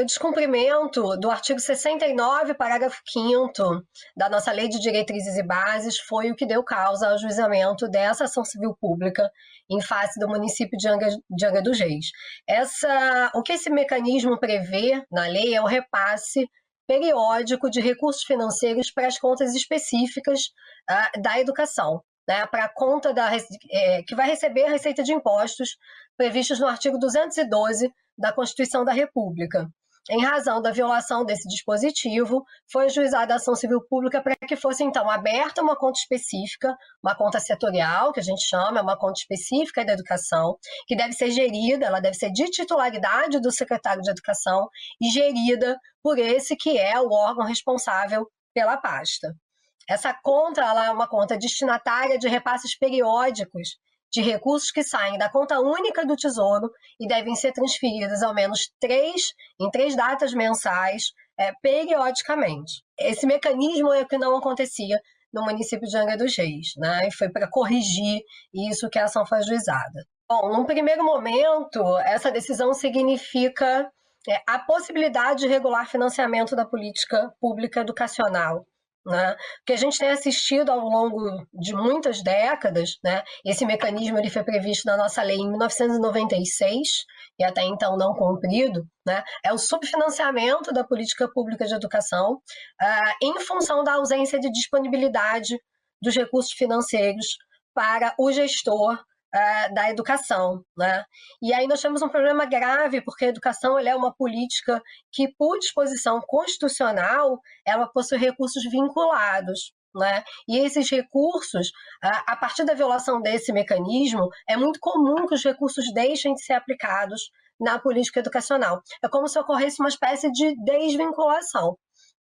O descumprimento do artigo 69, parágrafo 5 da nossa Lei de Diretrizes e Bases foi o que deu causa ao juizamento dessa ação civil pública em face do município de Angra, de Angra dos Reis. Essa, o que esse mecanismo prevê na lei é o repasse periódico de recursos financeiros para as contas específicas uh, da educação, né, para a conta da, é, que vai receber a receita de impostos previstos no artigo 212 da Constituição da República. Em razão da violação desse dispositivo, foi ajuizada a ação civil pública para que fosse, então, aberta uma conta específica, uma conta setorial, que a gente chama, uma conta específica da educação, que deve ser gerida, ela deve ser de titularidade do secretário de Educação e gerida por esse que é o órgão responsável pela pasta. Essa conta ela é uma conta destinatária de repasses periódicos de recursos que saem da conta única do Tesouro e devem ser transferidos ao menos três, em três datas mensais, é, periodicamente. Esse mecanismo é o que não acontecia no município de Angra dos Reis, né? E foi para corrigir isso que a ação foi ajuizada. Bom, num primeiro momento, essa decisão significa é, a possibilidade de regular financiamento da política pública educacional né? que a gente tem assistido ao longo de muitas décadas, né? esse mecanismo ele foi previsto na nossa lei em 1996 e até então não cumprido, né? é o subfinanciamento da política pública de educação uh, em função da ausência de disponibilidade dos recursos financeiros para o gestor uh, da educação. Né? E aí nós temos um problema grave, porque a educação é uma política que, por disposição constitucional, ela possui recursos vinculados. Né? E esses recursos, a partir da violação desse mecanismo, é muito comum que os recursos deixem de ser aplicados na política educacional. É como se ocorresse uma espécie de desvinculação.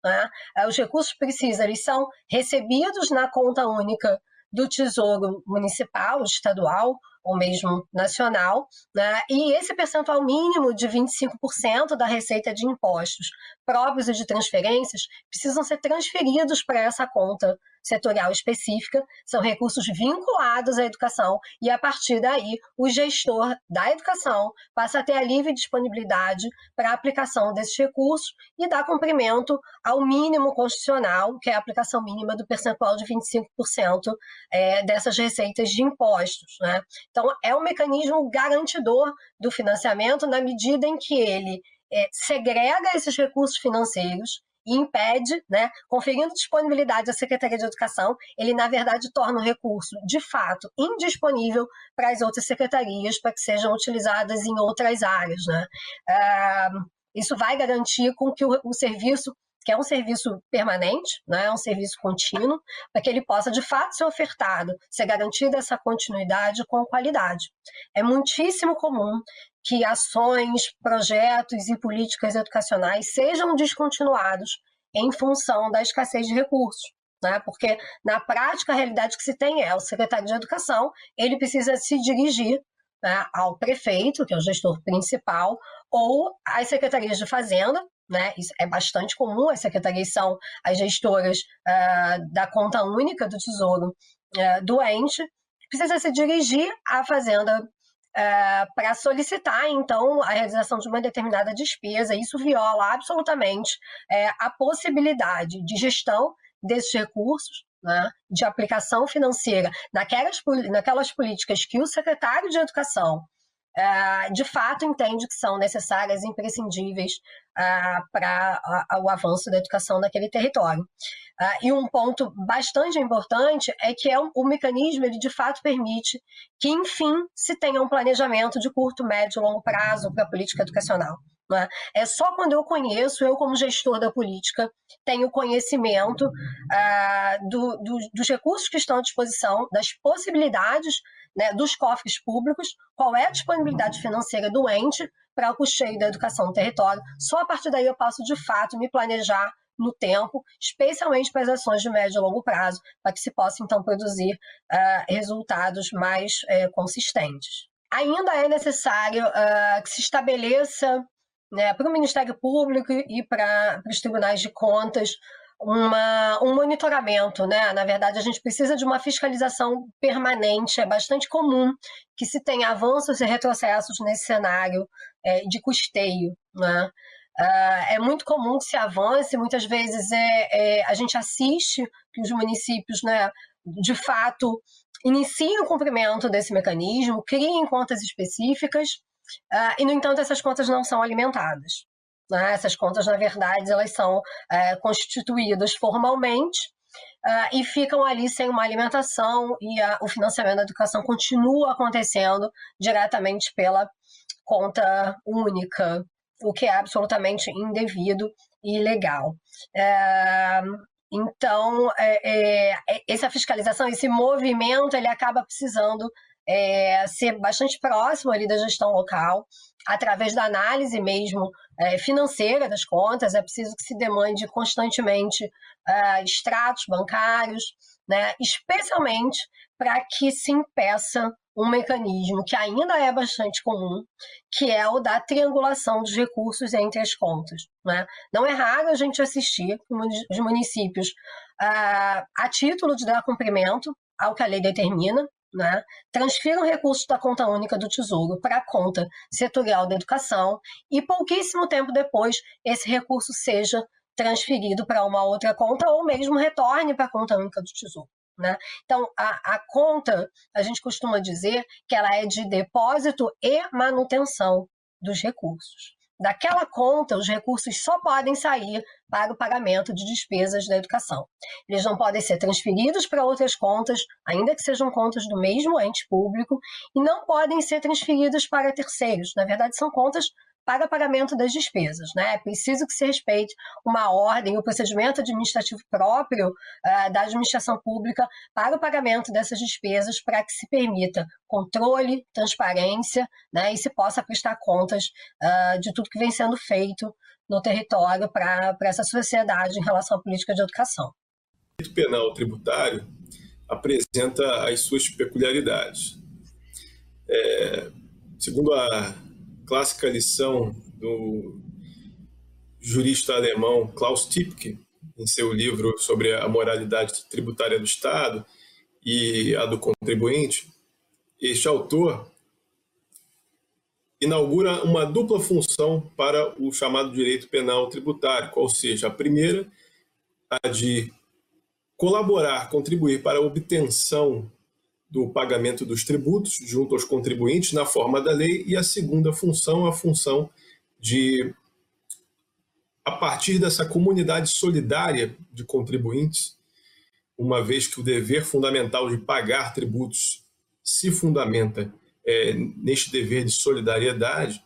Né? Os recursos precisam, eles são recebidos na conta única do Tesouro Municipal, estadual ou mesmo nacional, né? e esse percentual mínimo de 25% da receita de impostos próprios e de transferências precisam ser transferidos para essa conta setorial específica, são recursos vinculados à educação, e a partir daí o gestor da educação passa a ter a livre disponibilidade para a aplicação desses recursos e dar cumprimento ao mínimo constitucional, que é a aplicação mínima do percentual de 25% é, dessas receitas de impostos. Né? Então, é um mecanismo garantidor do financiamento na medida em que ele é, segrega esses recursos financeiros e impede, né, conferindo disponibilidade à Secretaria de Educação, ele, na verdade, torna o recurso, de fato, indisponível para as outras secretarias, para que sejam utilizadas em outras áreas. Né? Uh, isso vai garantir com que o, o serviço que é um serviço permanente, né, um serviço contínuo, para que ele possa de fato ser ofertado, ser garantida essa continuidade com qualidade. É muitíssimo comum que ações, projetos e políticas educacionais sejam descontinuados em função da escassez de recursos. Né? Porque, na prática, a realidade que se tem é o secretário de Educação, ele precisa se dirigir né, ao prefeito, que é o gestor principal, ou às secretarias de Fazenda, né? Isso é bastante comum, as secretarias são as gestoras uh, da conta única do Tesouro uh, do ente, precisa se dirigir à Fazenda é, para solicitar, então, a realização de uma determinada despesa. Isso viola absolutamente é, a possibilidade de gestão desses recursos, né, de aplicação financeira naquelas, naquelas políticas que o secretário de Educação de fato entende que são necessárias e imprescindíveis uh, para o avanço da educação naquele território. Uh, e um ponto bastante importante é que é um, o mecanismo ele de fato permite que, enfim, se tenha um planejamento de curto, médio e longo prazo para a política educacional. Né? É só quando eu conheço, eu como gestor da política, tenho conhecimento uh, do, do, dos recursos que estão à disposição, das possibilidades né, dos cofres públicos, qual é a disponibilidade financeira do ente para o custeio da educação no território. Só a partir daí eu posso, de fato, me planejar no tempo, especialmente para as ações de médio e longo prazo, para que se possa, então, produzir uh, resultados mais uh, consistentes. Ainda é necessário uh, que se estabeleça né, para o Ministério Público e para os tribunais de contas uma, um monitoramento, né? Na verdade, a gente precisa de uma fiscalização permanente. É bastante comum que se tenha avanços e retrocessos nesse cenário é, de custeio, né? Uh, é muito comum que se avance, muitas vezes é, é, a gente assiste que os municípios, né, de fato, iniciem o cumprimento desse mecanismo, criem contas específicas, uh, e, no entanto, essas contas não são alimentadas. Né? Essas contas, na verdade, elas são uh, constituídas formalmente uh, e ficam ali sem uma alimentação e o financiamento da educação continua acontecendo diretamente pela conta única, o que é absolutamente indevido e ilegal. É, então, é, é, essa fiscalização, esse movimento, ele acaba precisando é, ser bastante próximo ali da gestão local, através da análise mesmo é, financeira das contas, é preciso que se demande constantemente uh, extratos bancários, né, especialmente para que se impeça um mecanismo que ainda é bastante comum, que é o da triangulação dos recursos entre as contas. Né? Não é raro a gente assistir os municípios, uh, a título de dar cumprimento ao que a lei determina, né, transfiram recursos da conta única do Tesouro para a conta setorial da educação e pouquíssimo tempo depois esse recurso seja transferido para uma outra conta ou mesmo retorne para a conta única do Tesouro. Né? Então, a, a conta, a gente costuma dizer que ela é de depósito e manutenção dos recursos. Daquela conta, os recursos só podem sair para o pagamento de despesas da educação. Eles não podem ser transferidos para outras contas, ainda que sejam contas do mesmo ente público, e não podem ser transferidos para terceiros. Na verdade, são contas para pagamento das despesas. Né? É preciso que se respeite uma ordem, o um procedimento administrativo próprio uh, da administração pública para o pagamento dessas despesas, para que se permita controle, transparência né? e se possa prestar contas uh, de tudo que vem sendo feito no território para essa sociedade em relação à política de educação. O direito penal tributário apresenta as suas peculiaridades. É, segundo a clássica lição do jurista alemão Klaus Tipke, em seu livro sobre a moralidade tributária do Estado e a do contribuinte, este autor inaugura uma dupla função para o chamado direito penal tributário, qual seja, a primeira, a de colaborar, contribuir para a obtenção do pagamento dos tributos junto aos contribuintes na forma da lei, e a segunda função, a função de, a partir dessa comunidade solidária de contribuintes, uma vez que o dever fundamental de pagar tributos se fundamenta é, neste dever de solidariedade,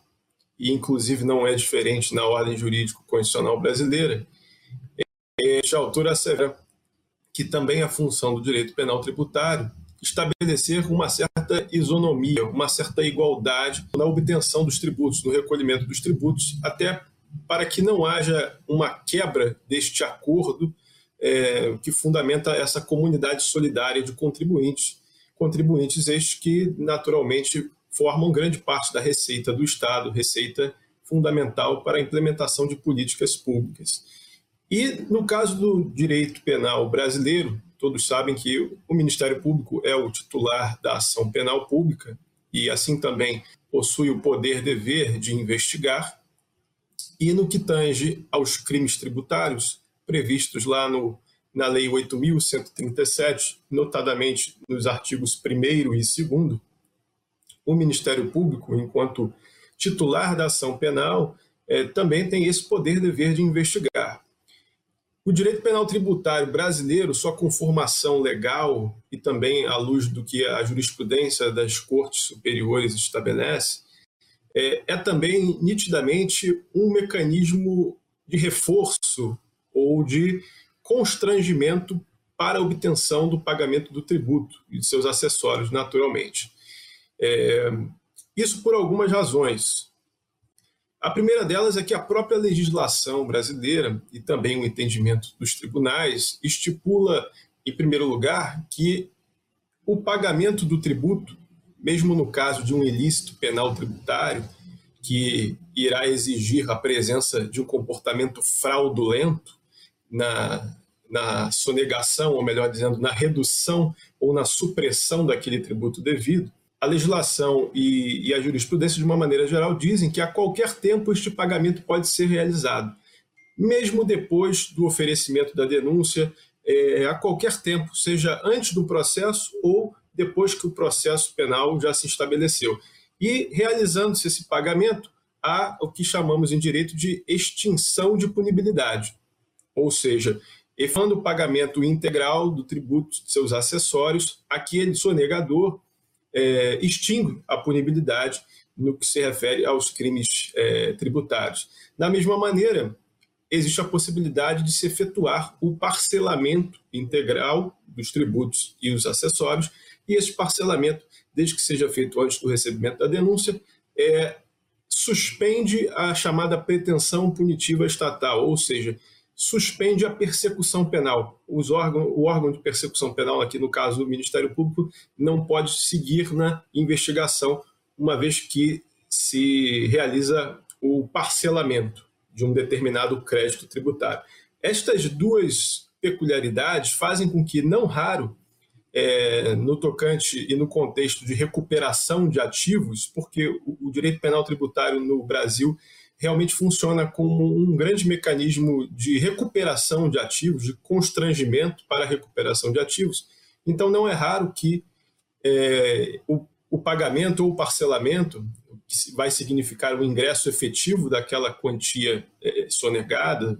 e inclusive não é diferente na ordem jurídico-constitucional brasileira, este autor assevera que também a função do direito penal tributário estabelecer uma certa isonomia, uma certa igualdade na obtenção dos tributos, no recolhimento dos tributos, até para que não haja uma quebra deste acordo é, que fundamenta essa comunidade solidária de contribuintes, contribuintes estes que naturalmente formam grande parte da receita do Estado, receita fundamental para a implementação de políticas públicas. E no caso do direito penal brasileiro, todos sabem que o Ministério Público é o titular da ação penal pública e, assim também, possui o poder-dever de investigar. E no que tange aos crimes tributários, previstos lá no, na Lei 8.137, notadamente nos artigos 1 e 2, o Ministério Público, enquanto titular da ação penal, é, também tem esse poder-dever de investigar. O direito penal tributário brasileiro, sua conformação legal e também à luz do que a jurisprudência das cortes superiores estabelece, é, é também nitidamente um mecanismo de reforço ou de constrangimento para a obtenção do pagamento do tributo e de seus acessórios, naturalmente. É, isso por algumas razões. A primeira delas é que a própria legislação brasileira e também o entendimento dos tribunais estipula, em primeiro lugar, que o pagamento do tributo, mesmo no caso de um ilícito penal tributário, que irá exigir a presença de um comportamento fraudulento na, na sonegação, ou melhor dizendo, na redução ou na supressão daquele tributo devido, a legislação e, e, a jurisprudência, de uma maneira geral, dizem que a qualquer tempo este pagamento pode ser realizado, mesmo depois do oferecimento da denúncia, é, a qualquer tempo, seja antes do processo ou depois que o processo penal já se estabeleceu. E realizando-se esse pagamento, há o que chamamos em direito de extinção de punibilidade, ou seja, efando o pagamento integral do tributo de seus acessórios, aquele sonegador é, extingue a punibilidade no que se refere aos crimes é, tributários. Da mesma maneira, existe a possibilidade de se efetuar o parcelamento integral dos tributos e os acessórios, e esse parcelamento, desde que seja feito antes do recebimento da denúncia, é, suspende a chamada pretensão punitiva estatal, ou seja, suspende a persecução penal. Os órgãos, o órgão de persecução penal, aqui no caso do Ministério Público, não pode seguir na investigação, uma vez que se realiza o parcelamento de um determinado crédito tributário. Estas duas peculiaridades fazem com que, não raro, é, no tocante e no contexto de recuperação de ativos, porque o, o direito penal tributário no Brasil realmente funciona como um grande mecanismo de recuperação de ativos, de constrangimento para a recuperação de ativos. Então, não é raro que é, o, o, pagamento ou o parcelamento, que vai significar o ingresso efetivo daquela quantia é, sonegada,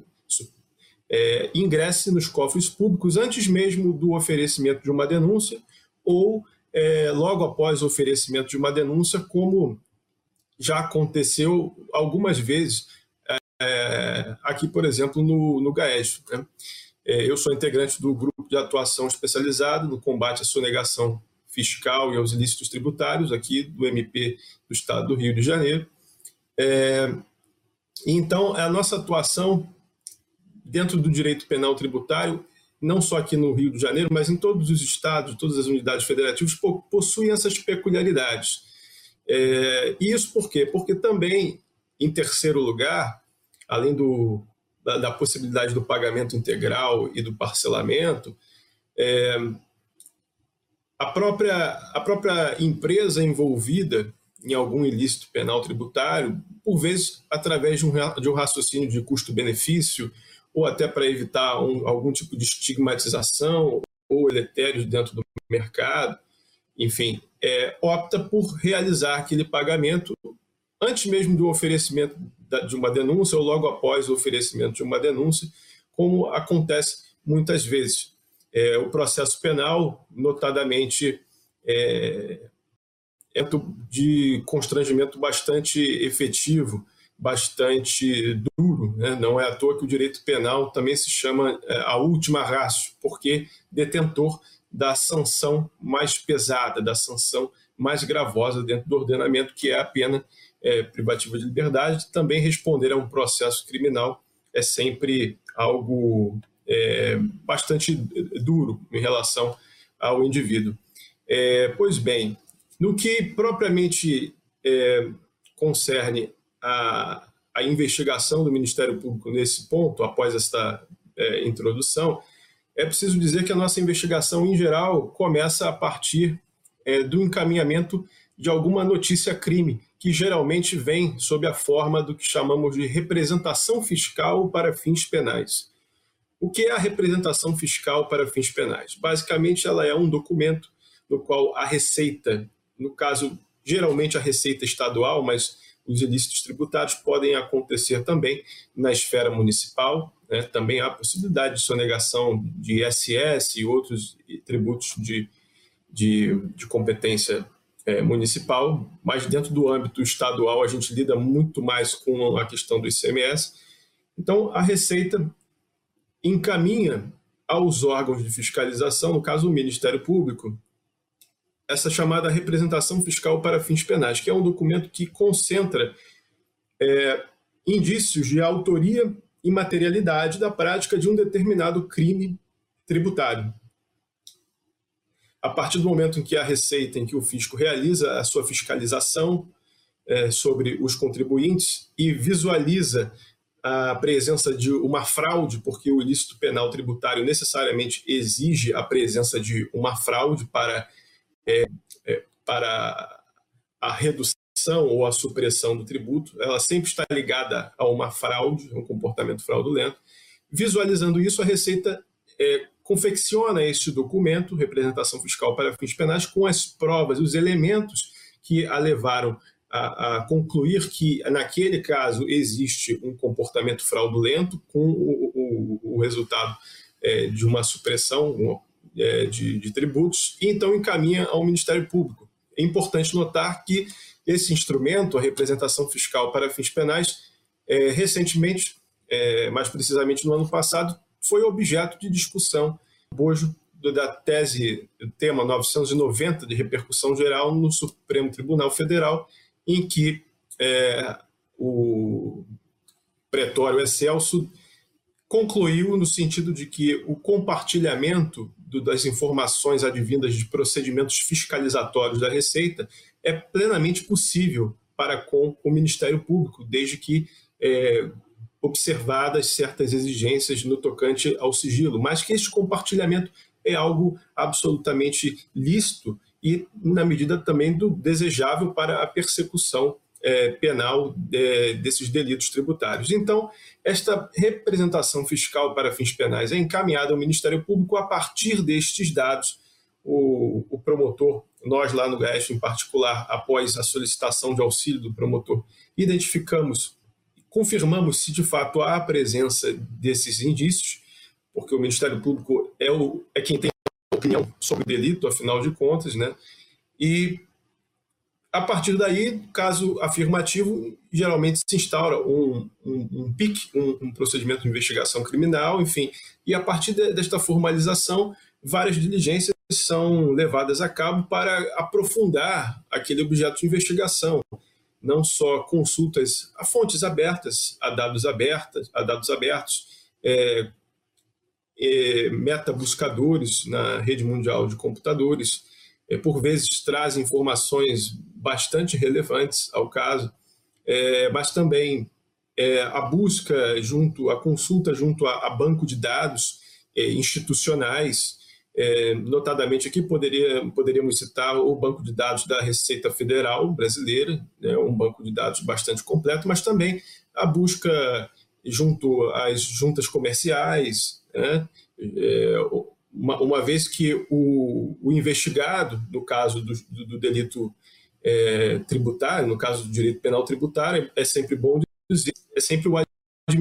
é, ingresse nos cofres públicos antes mesmo do oferecimento de uma denúncia ou é, logo após o oferecimento de uma denúncia, como já aconteceu algumas vezes é, aqui, por exemplo, no, no GAES. Né? É, eu sou integrante do grupo de atuação especializado no combate à sonegação fiscal e aos ilícitos tributários, aqui do MP do Estado do Rio de Janeiro. É, então, a nossa atuação dentro do direito penal tributário, não só aqui no Rio de Janeiro, mas em todos os estados, todas as unidades federativas, possuem essas peculiaridades. É, isso por quê? Porque também, em terceiro lugar, além do, da, da possibilidade do pagamento integral e do parcelamento, é, a, própria, a própria empresa envolvida em algum ilícito penal tributário, por vezes através de um, de um raciocínio de custo-benefício, ou até para evitar um, algum tipo de estigmatização ou eletérios dentro do mercado, enfim, é, opta por realizar aquele pagamento antes mesmo do oferecimento de uma denúncia ou logo após o oferecimento de uma denúncia, como acontece muitas vezes. É, o processo penal, notadamente, é, é de constrangimento bastante efetivo, bastante duro. Né? Não é à toa que o direito penal também se chama é, a última ratio, porque detentor da sanção mais pesada, da sanção mais gravosa dentro do ordenamento, que é a pena é, privativa de liberdade. Também responder a um processo criminal é sempre algo é, bastante duro em relação ao indivíduo. É, pois bem, no que propriamente é, concerne a, a, investigação do Ministério Público nesse ponto, após esta é, introdução, é preciso dizer que a nossa investigação, em geral, começa a partir é, do encaminhamento de alguma notícia-crime, que geralmente vem sob a forma do que chamamos de representação fiscal para fins penais. O que é a representação fiscal para fins penais? Basicamente, ela é um documento no qual a Receita, no caso, geralmente a Receita Estadual, mas os ilícitos tributários podem acontecer também na esfera municipal, né? Também há possibilidade de sonegação de ISS e outros tributos de, de, de competência é, municipal, mas dentro do âmbito estadual a gente lida muito mais com a questão do ICMS. Então, a Receita encaminha aos órgãos de fiscalização, no caso o Ministério Público, essa chamada representação fiscal para fins penais, que é um documento que concentra é, indícios de autoria imaterialidade da prática de um determinado crime tributário. A partir do momento em que a Receita, em que o fisco realiza a sua fiscalização é, sobre os contribuintes e visualiza a presença de uma fraude, porque o ilícito penal tributário necessariamente exige a presença de uma fraude para é, é, para a redução ou a supressão do tributo, ela sempre está ligada a uma fraude, um comportamento fraudulento. Visualizando isso, a Receita é, confecciona este documento, representação fiscal para fins penais, com as provas, os elementos que a levaram a, a, concluir que, naquele caso, existe um comportamento fraudulento com o, o, o resultado é, de uma supressão é, de, de tributos, e então encaminha ao Ministério Público. É importante notar que esse instrumento, a representação fiscal para fins penais, é, recentemente, é, mais precisamente no ano passado, foi objeto de discussão, bojo da tese, tema 990 de repercussão geral no Supremo Tribunal Federal, em que é, o pretório Excelso concluiu no sentido de que o compartilhamento do, das informações advindas de procedimentos fiscalizatórios da Receita é plenamente possível para com o Ministério Público, desde que é, observadas certas exigências no tocante ao sigilo, mas que este compartilhamento é algo absolutamente lícito e na medida também do desejável para a persecução é, penal de, desses delitos tributários. Então, esta representação fiscal para fins penais é encaminhada ao Ministério Público a partir destes dados. O, o promotor, nós lá no GAEST em particular, após a solicitação de auxílio do promotor, identificamos, confirmamos se de fato há a presença desses indícios, porque o Ministério Público é, o, é quem tem opinião sobre o delito, afinal de contas, né? E a partir daí, caso afirmativo, geralmente se instaura um, um, um PIC, um, um, procedimento de investigação criminal, enfim, e a partir de, desta formalização, várias diligências são levadas a cabo para aprofundar aquele objeto de investigação, não só consultas a fontes abertas, a dados abertos, a dados abertos, é, é, metabuscadores na rede mundial de computadores, por vezes trazem informações bastante relevantes ao caso, é, mas também é, a busca junto, a consulta junto a, banco de dados é, institucionais, é, notadamente aqui poderia, poderíamos citar o banco de dados da Receita Federal Brasileira, né, um banco de dados bastante completo, mas também a busca junto às juntas comerciais, né? Uma, uma, vez que o, o, investigado, no caso do, do, do delito é, tributário, no caso do direito penal tributário, é sempre bom dizer, é sempre o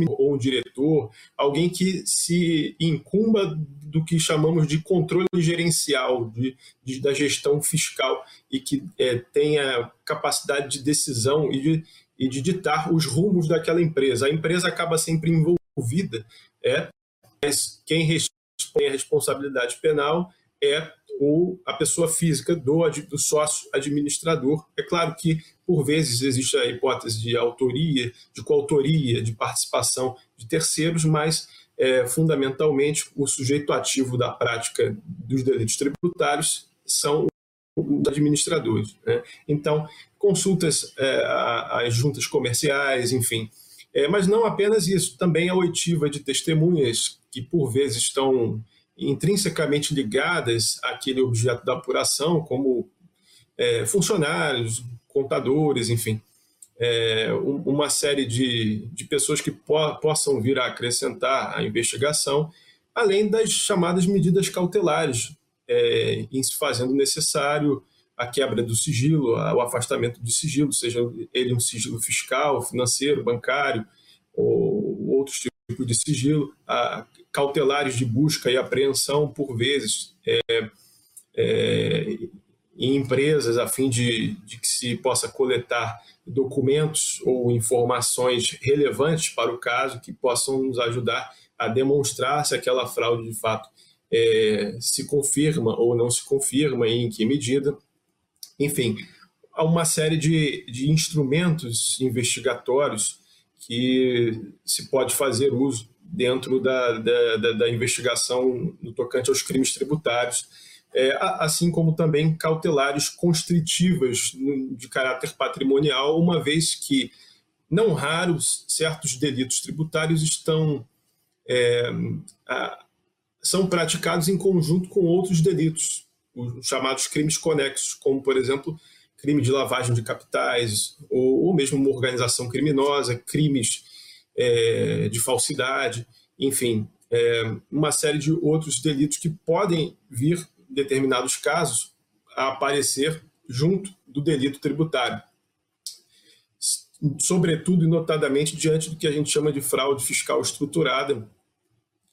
ou um diretor, alguém que se incumba do que chamamos de controle gerencial, de, de da gestão fiscal e que é, tenha capacidade de decisão e de, e de ditar os rumos daquela empresa. A empresa acaba sempre envolvida, é, mas quem responde a responsabilidade penal é o, a pessoa física do, do sócio administrador. É claro que, por vezes, existe a hipótese de autoria, de coautoria, de participação de terceiros, mas, é, fundamentalmente, o sujeito ativo da prática dos delitos tributários são os administradores. Né? Então, consultas é, às juntas comerciais, enfim. É, mas não apenas isso, também a oitiva de testemunhas que, por vezes, estão intrinsecamente ligadas àquele objeto da apuração, como é, funcionários, contadores, enfim, é, uma série de, de pessoas que po possam vir a acrescentar a investigação, além das chamadas medidas cautelares, é, em se fazendo necessário a quebra do sigilo, o afastamento do sigilo, seja ele um sigilo fiscal, financeiro, bancário outros tipos de sigilo, a cautelares de busca e apreensão, por vezes, é, é, em empresas, a fim de, de que se possa coletar documentos ou informações relevantes para o caso que possam nos ajudar a demonstrar se aquela fraude de fato é, se confirma ou não se confirma e em que medida. Enfim, há uma série de, de instrumentos investigatórios que se pode fazer uso dentro da, da, da, da investigação no tocante aos crimes tributários, é, assim como também cautelares constritivas de caráter patrimonial, uma vez que, não raros, certos delitos tributários estão é, a, são praticados em conjunto com outros delitos. os chamados crimes conexos, como, por exemplo, crime de lavagem de capitais, ou, ou mesmo uma organização criminosa, crimes é, de falsidade, enfim, é, uma série de outros delitos que podem vir, em determinados casos, a aparecer junto do delito tributário. Sobretudo e notadamente diante do que a gente chama de fraude fiscal estruturada.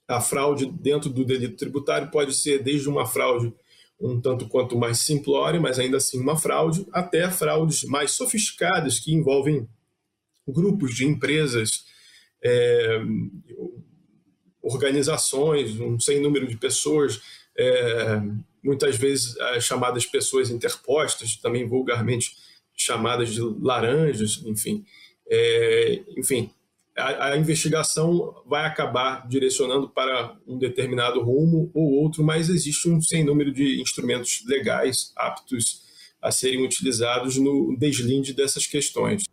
A fraude dentro do delito tributário pode ser desde uma fraude um tanto quanto mais simplória, mas ainda assim uma fraude, até fraudes mais sofisticadas que envolvem grupos de empresas, é, organizações, um sem número de pessoas, é, muitas vezes as chamadas pessoas interpostas, também vulgarmente chamadas de laranjas, enfim. É, enfim, a, a, investigação vai acabar direcionando para um determinado rumo ou outro, mas existe um sem número de instrumentos legais aptos a serem utilizados no deslinde dessas questões.